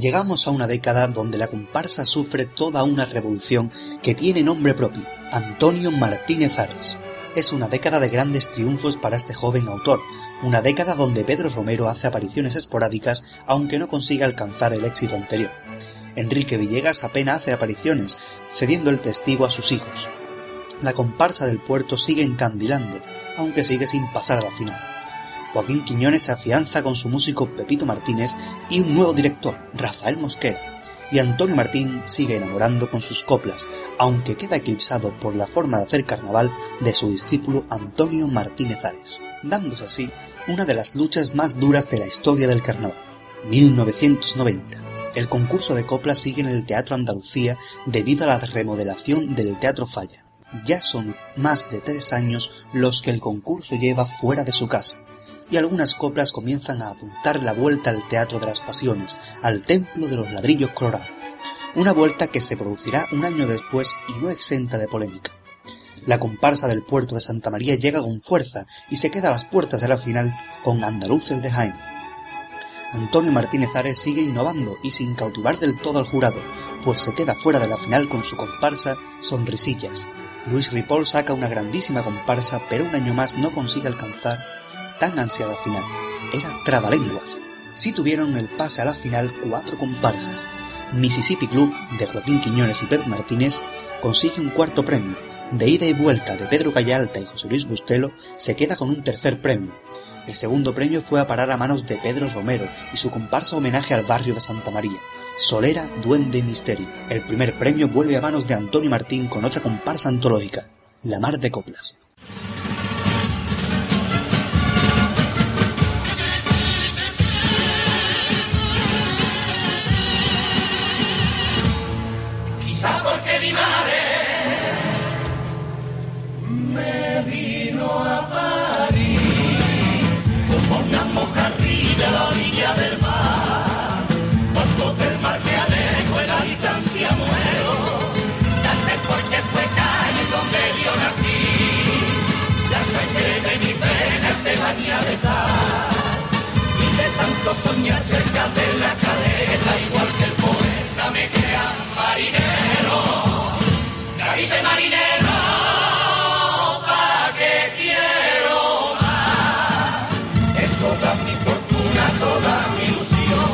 Llegamos a una década donde la comparsa sufre toda una revolución que tiene nombre propio, Antonio Martínez Ares. Es una década de grandes triunfos para este joven autor, una década donde Pedro Romero hace apariciones esporádicas aunque no consiga alcanzar el éxito anterior. Enrique Villegas apenas hace apariciones, cediendo el testigo a sus hijos. La comparsa del puerto sigue encandilando, aunque sigue sin pasar a la final. Joaquín Quiñones se afianza con su músico Pepito Martínez y un nuevo director, Rafael Mosquera, y Antonio Martín sigue enamorando con sus coplas, aunque queda eclipsado por la forma de hacer carnaval de su discípulo Antonio Martínez Ares, dándose así una de las luchas más duras de la historia del carnaval. 1990. El concurso de coplas sigue en el Teatro Andalucía debido a la remodelación del Teatro Falla. Ya son más de tres años los que el concurso lleva fuera de su casa, y algunas coplas comienzan a apuntar la vuelta al Teatro de las Pasiones, al Templo de los Ladrillos Colorados. Una vuelta que se producirá un año después y no exenta de polémica. La comparsa del puerto de Santa María llega con fuerza y se queda a las puertas de la final con Andaluces de Jaén. Antonio Martínez Ares sigue innovando y sin cautivar del todo al jurado, pues se queda fuera de la final con su comparsa Sonrisillas. Luis Ripoll saca una grandísima comparsa, pero un año más no consigue alcanzar tan ansiada final. Era Trabalenguas. Sí tuvieron el pase a la final cuatro comparsas. Mississippi Club de Joaquín Quiñones y Pedro Martínez consigue un cuarto premio. De ida y vuelta de Pedro Callalta y José Luis Bustelo se queda con un tercer premio. El segundo premio fue a parar a manos de Pedro Romero y su comparsa homenaje al barrio de Santa María, Solera, Duende y Misterio. El primer premio vuelve a manos de Antonio Martín con otra comparsa antológica, La Mar de Coplas. Tanto soñar cerca de la caleta, igual que el poeta me crea marinero, carita marinero, pa' que quiero más, es toda mi fortuna, toda mi ilusión,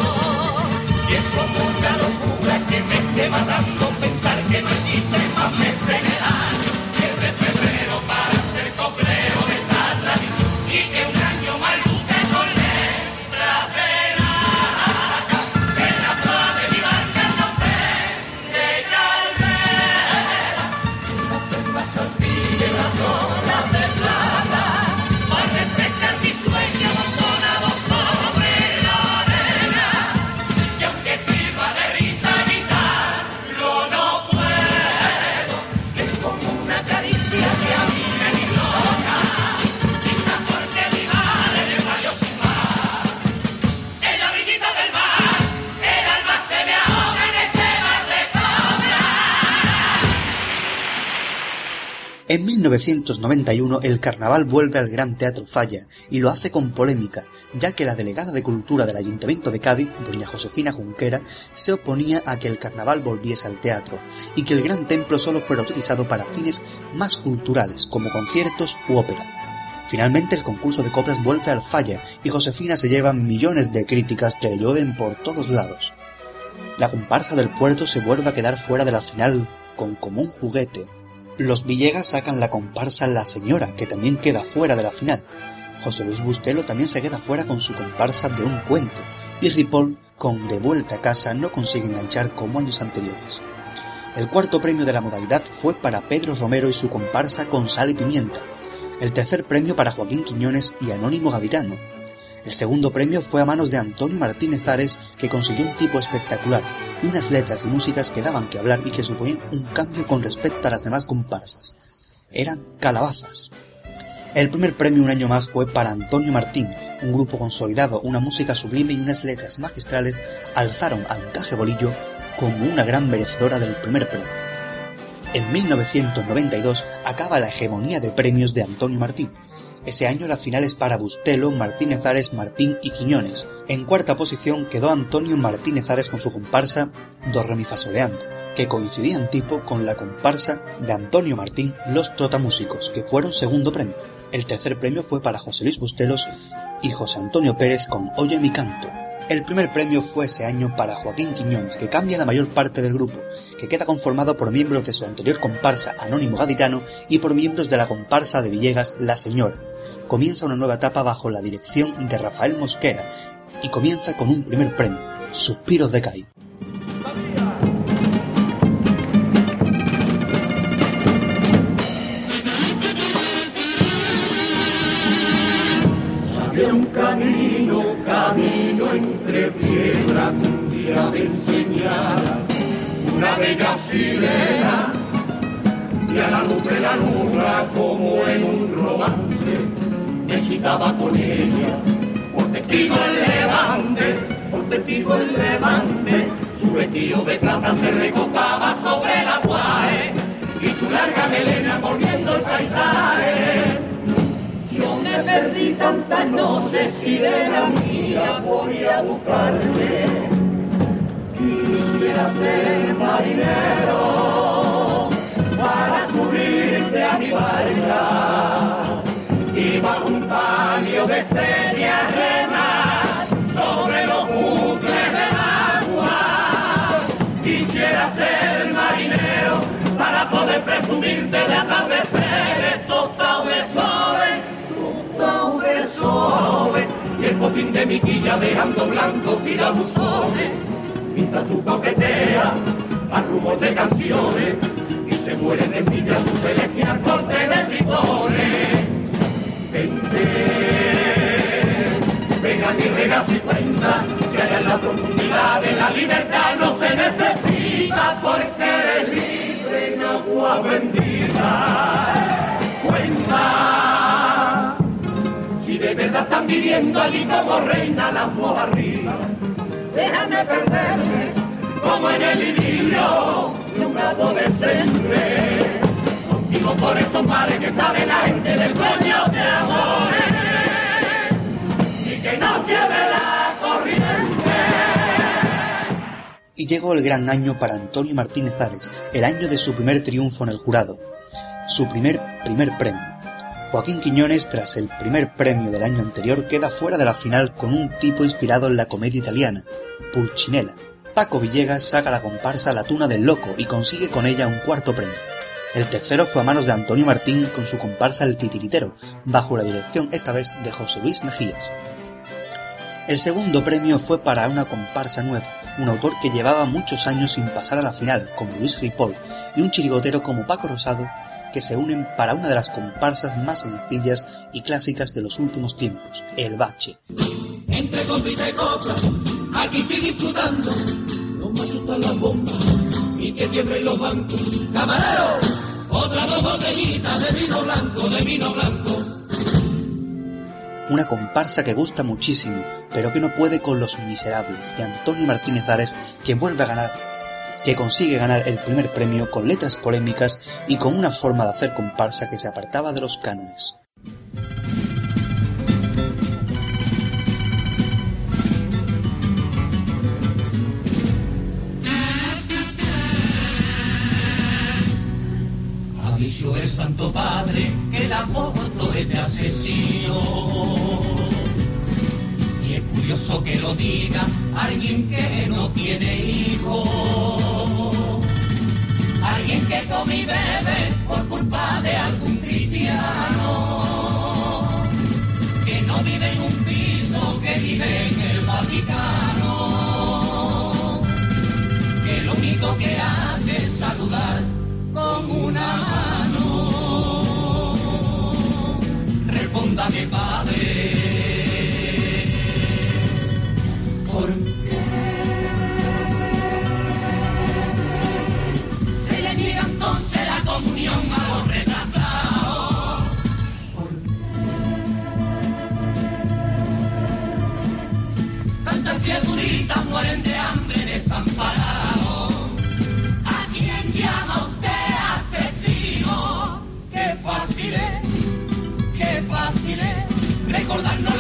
y es como una locura que me esté matando pensar que no existe más meses En 1991 el carnaval vuelve al Gran Teatro Falla y lo hace con polémica, ya que la delegada de Cultura del Ayuntamiento de Cádiz, doña Josefina Junquera, se oponía a que el carnaval volviese al teatro y que el Gran Templo solo fuera utilizado para fines más culturales, como conciertos u ópera. Finalmente el concurso de coplas vuelve al Falla y Josefina se lleva millones de críticas que le llueven por todos lados. La comparsa del puerto se vuelve a quedar fuera de la final con como un juguete, los Villegas sacan la comparsa La Señora, que también queda fuera de la final. José Luis Bustelo también se queda fuera con su comparsa de un cuento. Y Ripoll, con De vuelta a casa, no consigue enganchar como años anteriores. El cuarto premio de la modalidad fue para Pedro Romero y su comparsa con sal y pimienta. El tercer premio para Joaquín Quiñones y Anónimo Gaditano. El segundo premio fue a manos de Antonio Martínez Ares, que consiguió un tipo espectacular y unas letras y músicas que daban que hablar y que suponían un cambio con respecto a las demás comparsas. Eran calabazas. El primer premio un año más fue para Antonio Martín, un grupo consolidado, una música sublime y unas letras magistrales alzaron a Encaje Bolillo como una gran merecedora del primer premio. En 1992 acaba la hegemonía de premios de Antonio Martín, ese año la final es para Bustelo, Martínez Ares, Martín y Quiñones. En cuarta posición quedó Antonio Martínez Ares con su comparsa Do Re Soleando, que coincidía en tipo con la comparsa de Antonio Martín Los Trotamúsicos, que fueron segundo premio. El tercer premio fue para José Luis Bustelos y José Antonio Pérez con Oye mi canto, el primer premio fue ese año para Joaquín Quiñones, que cambia la mayor parte del grupo, que queda conformado por miembros de su anterior comparsa Anónimo Gaditano y por miembros de la comparsa de Villegas La Señora. Comienza una nueva etapa bajo la dirección de Rafael Mosquera y comienza con un primer premio, Suspiros de Caín. camino, camino entre piedras, un día me enseñara una bella sirena y a la luz de la luna como en un romance me citaba con ella. Por testigo el levante, por testigo el levante su vestido de plata se recotaba sobre la guae y su larga melena volviendo el paisaje perdí tantas noches, sirena mía, voy a buscarte. Quisiera ser marinero para subirte a mi barca y bajo un palio de estrellas remar sobre los bucles del agua. Quisiera ser marinero para poder presumirte de atardeceres botín de mi quilla dejando blanco tirabuzones, mientras tú coqueteas a rumor de canciones y se mueren de envidia tu celestial corte de tritones. Vente, vengan y rega y cuenta, si allá en la profundidad de la libertad no se necesita porque eres libre en agua bendita. Cuenta de verdad están viviendo allí como reina la voz arriba. Déjame perderme como en el idilio de un adolescente. Contigo por esos mares que sabe la gente del sueño de amores y que no lleve la corriente. Y llegó el gran año para Antonio Martínez Ares, el año de su primer triunfo en el jurado, su primer primer premio Joaquín Quiñones, tras el primer premio del año anterior, queda fuera de la final con un tipo inspirado en la comedia italiana, Pulcinella. Paco Villegas saca la comparsa La Tuna del Loco y consigue con ella un cuarto premio. El tercero fue a manos de Antonio Martín con su comparsa El Titiritero, bajo la dirección esta vez de José Luis Mejías. El segundo premio fue para una comparsa nueva, un autor que llevaba muchos años sin pasar a la final, como Luis Ripoll, y un chirigotero como Paco Rosado, que se unen para una de las comparsas más sencillas y clásicas de los últimos tiempos, el bache. Entre copita y copa, aquí estoy disfrutando, no me asustan las bombas y que tiemblen los bancos. ¡Camarero! Otra dos botellitas de vino blanco, de vino blanco. Una comparsa que gusta muchísimo, pero que no puede con Los Miserables, de Antonio Martínez Ares, que vuelve a ganar que consigue ganar el primer premio con letras polémicas y con una forma de hacer comparsa que se apartaba de los cánones. Aviso el Santo Padre que la foto es de asesino. Y es curioso que lo diga alguien que no tiene hijos y es que comí bebé por culpa de algún cristiano que no vive en un piso, que vive en el Vaticano. Que lo único que hace es saludar con una mano. Respóndame, padre. Es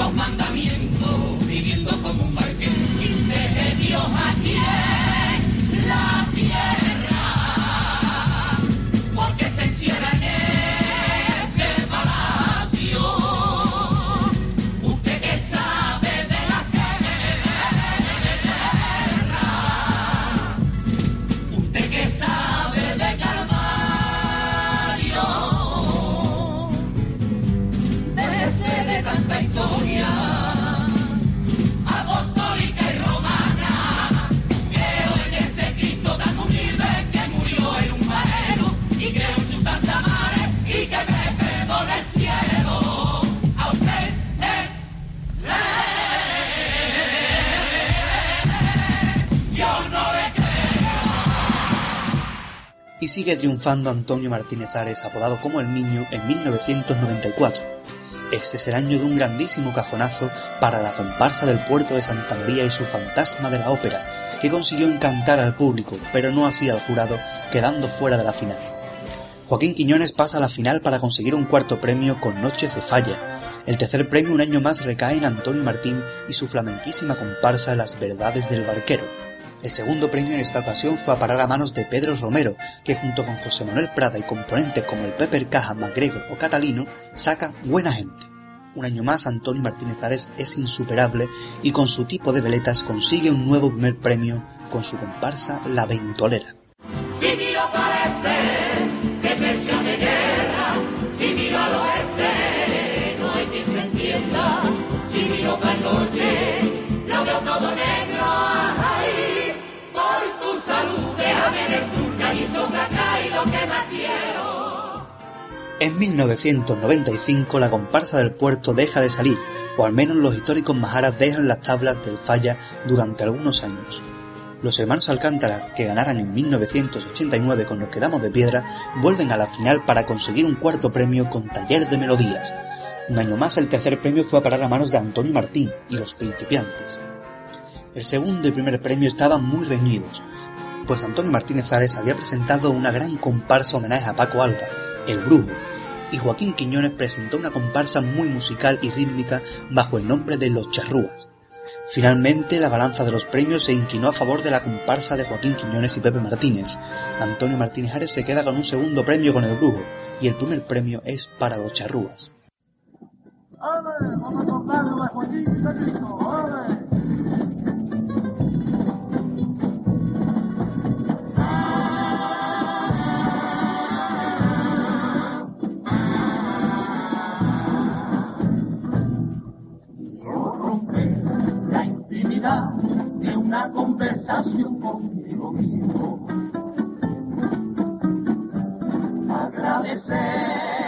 y sigue triunfando Antonio Martínez Ares, apodado como el Niño, en 1994. Este es el año de un grandísimo cajonazo para la comparsa del puerto de Santa María y su fantasma de la ópera, que consiguió encantar al público, pero no así al jurado, quedando fuera de la final. Joaquín Quiñones pasa a la final para conseguir un cuarto premio con Noche de Falla. El tercer premio un año más recae en Antonio Martín y su flamenquísima comparsa Las Verdades del Barquero. El segundo premio en esta ocasión fue a parar a manos de Pedro Romero, que junto con José Manuel Prada y componentes como el Pepper Caja, MacGregor o Catalino, saca Buena Gente. Un año más Antonio Martínez Ares es insuperable y con su tipo de veletas consigue un nuevo primer premio con su comparsa La Ventolera. En 1995 la comparsa del puerto deja de salir, o al menos los históricos majaras dejan las tablas del falla durante algunos años. Los hermanos Alcántara, que ganaran en 1989 con Los Quedamos de Piedra, vuelven a la final para conseguir un cuarto premio con Taller de Melodías. Un año más el tercer premio fue a parar a manos de Antonio Martín y los principiantes. El segundo y primer premio estaban muy reñidos, pues Antonio Martínez Ares había presentado una gran comparsa homenaje a Paco Alba, el Brujo, y Joaquín Quiñones presentó una comparsa muy musical y rítmica bajo el nombre de Los Charrúas. Finalmente, la balanza de los premios se inclinó a favor de la comparsa de Joaquín Quiñones y Pepe Martínez. Antonio Martínez Ares se queda con un segundo premio con el Brujo, y el primer premio es para Los Charrúas. Vamos a una conversación conmigo mismo. Agradecer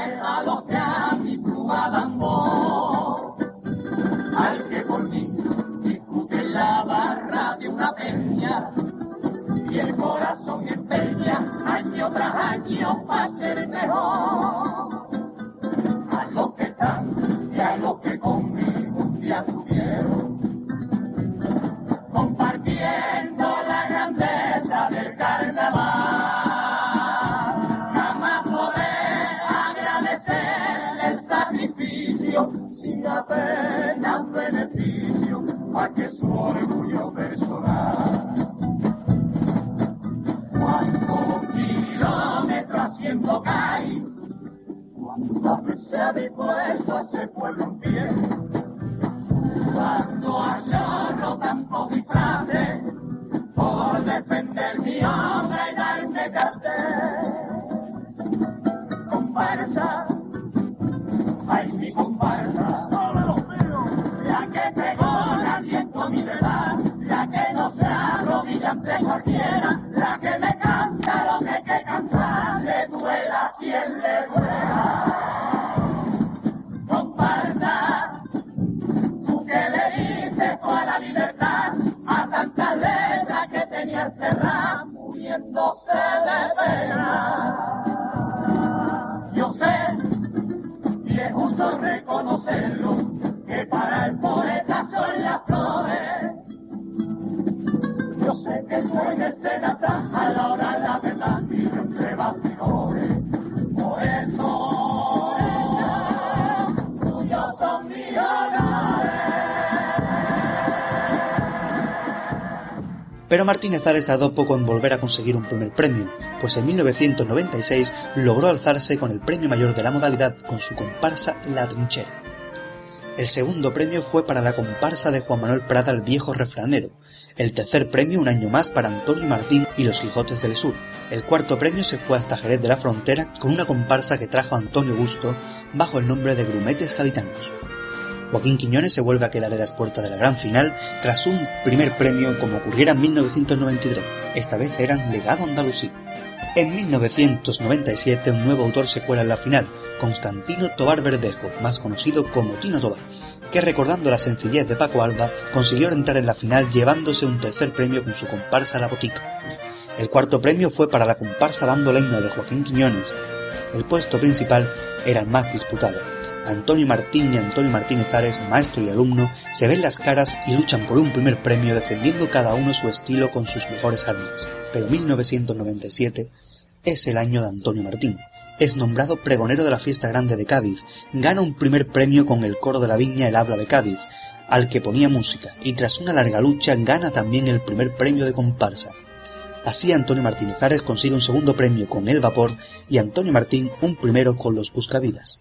Sé que el poeta se da a la hora de la verdad y. Por eso, son Pero Martínez tardó poco en volver a conseguir un primer premio, pues en 1996 logró alzarse con el premio mayor de la modalidad con su comparsa La Trinchera. El segundo premio fue para la comparsa de Juan Manuel Prada el Viejo Refranero, el tercer premio un año más para Antonio Martín y los Quijotes del Sur. El cuarto premio se fue hasta Jerez de la Frontera con una comparsa que trajo Antonio Gusto bajo el nombre de Grumetes Gaditanos. Joaquín Quiñones se vuelve a quedar en las puertas de la gran final tras un primer premio como ocurriera en 1993. Esta vez eran Legado Andalusí. En 1997 un nuevo autor se cuela en la final, Constantino Tobar Verdejo, más conocido como Tino Tobar, que recordando la sencillez de Paco Alba consiguió entrar en la final llevándose un tercer premio con su comparsa La Botica. El cuarto premio fue para la comparsa Dando Leña de Joaquín Quiñones. El puesto principal era el más disputado, Antonio Martín y Antonio Martínez Ares, maestro y alumno, se ven las caras y luchan por un primer premio defendiendo cada uno su estilo con sus mejores armas. Pero 1997 es el año de Antonio Martín. Es nombrado pregonero de la fiesta grande de Cádiz, gana un primer premio con el coro de la viña El Habla de Cádiz, al que ponía música, y tras una larga lucha gana también el primer premio de comparsa. Así Antonio Martínez Ares consigue un segundo premio con El Vapor y Antonio Martín un primero con Los Buscavidas.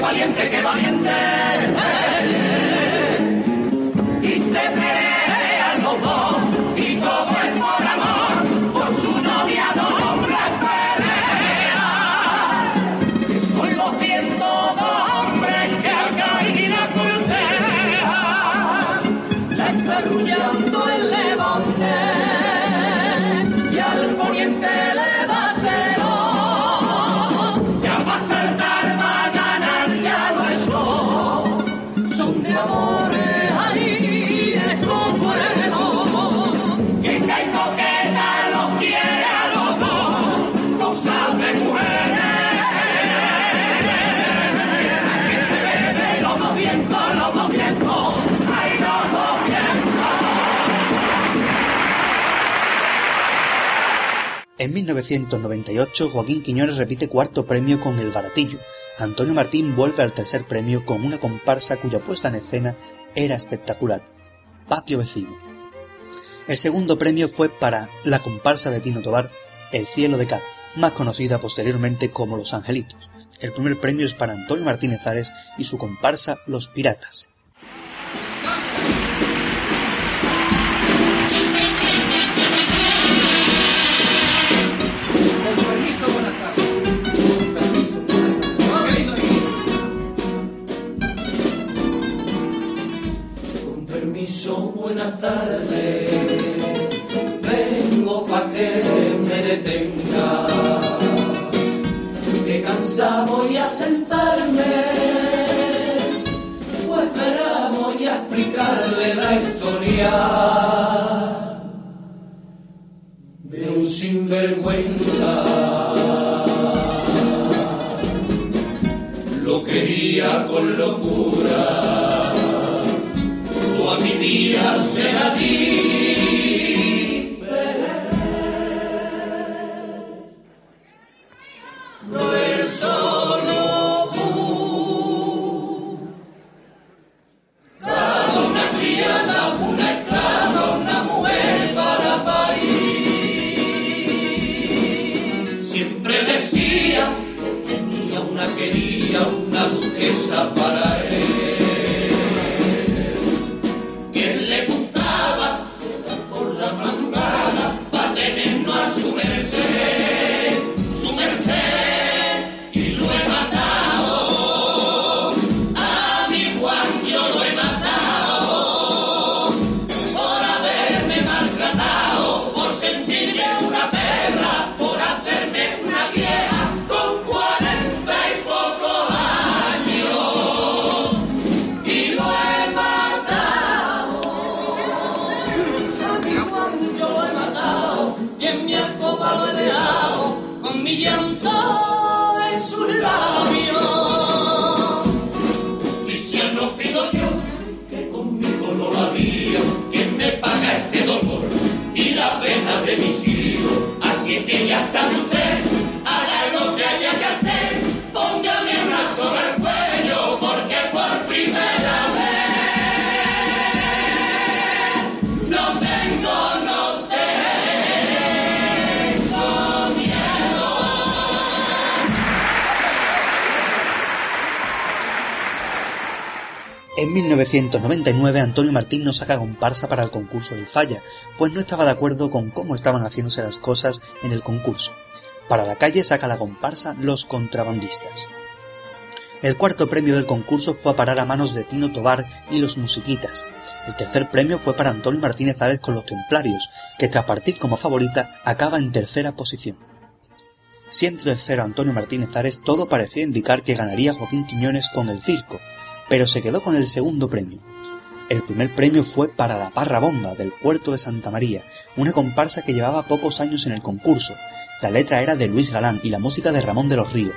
valiente, que valiente. Y 1998, Joaquín Quiñones repite cuarto premio con El Baratillo. Antonio Martín vuelve al tercer premio con una comparsa cuya puesta en escena era espectacular. Patio Vecino. El segundo premio fue para la comparsa de Tino Tobar, El Cielo de Cádiz, más conocida posteriormente como Los Angelitos. El primer premio es para Antonio Martínez Ares y su comparsa Los Piratas. Historia. De un sinvergüenza. Lo quería con locura a mi día se la di. sun. En 1999 Antonio Martín no saca comparsa para el concurso del Falla, pues no estaba de acuerdo con cómo estaban haciéndose las cosas en el concurso. Para la calle saca la comparsa Los Contrabandistas. El cuarto premio del concurso fue a parar a manos de Tino Tobar y los Musiquitas. El tercer premio fue para Antonio Martínez Ares con los Templarios, que tras partir como favorita acaba en tercera posición. Siendo tercero Antonio Martínez Ares, todo parecía indicar que ganaría Joaquín Quiñones con el circo, pero se quedó con el segundo premio. El primer premio fue para la Parra Bomba del puerto de Santa María, una comparsa que llevaba pocos años en el concurso. La letra era de Luis Galán y la música de Ramón de los Ríos.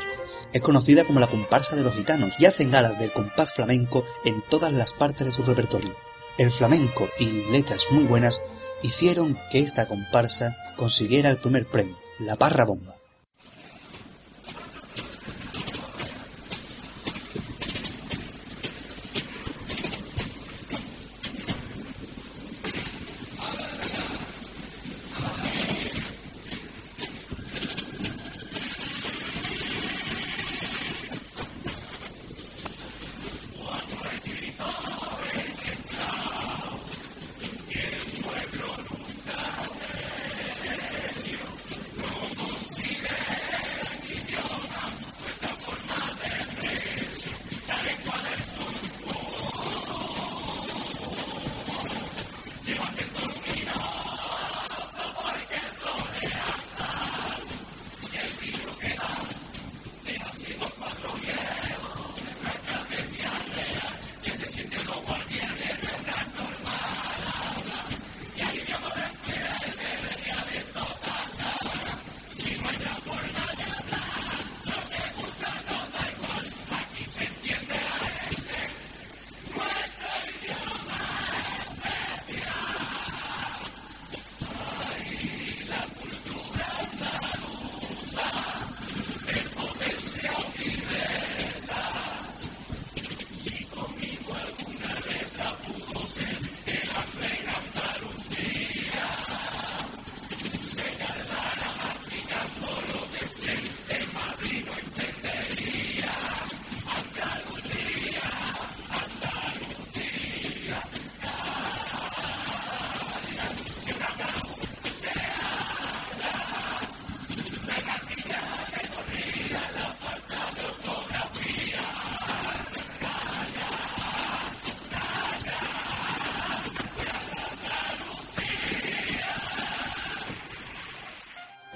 Es conocida como la comparsa de los gitanos y hacen galas del compás flamenco en todas las partes de su repertorio. El flamenco y letras muy buenas hicieron que esta comparsa consiguiera el primer premio, la Parra Bomba.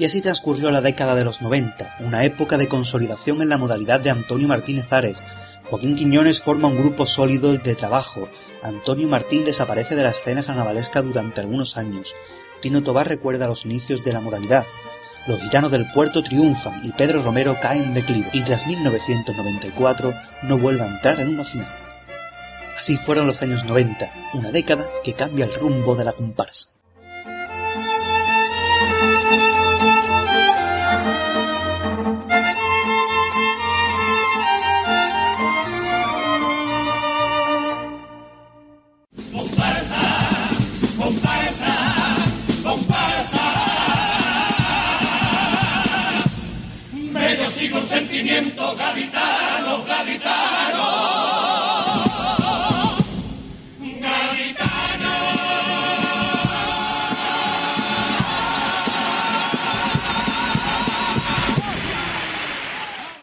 Y así transcurrió la década de los 90, una época de consolidación en la modalidad de Antonio Martínez Ares. Joaquín Quiñones forma un grupo sólido de trabajo. Antonio Martín desaparece de la escena carnavalesca durante algunos años. Tino Tobar recuerda los inicios de la modalidad. Los gitanos del puerto triunfan y Pedro Romero cae en declive y tras 1994 no vuelve a entrar en una final. Así fueron los años 90, una década que cambia el rumbo de la comparsa.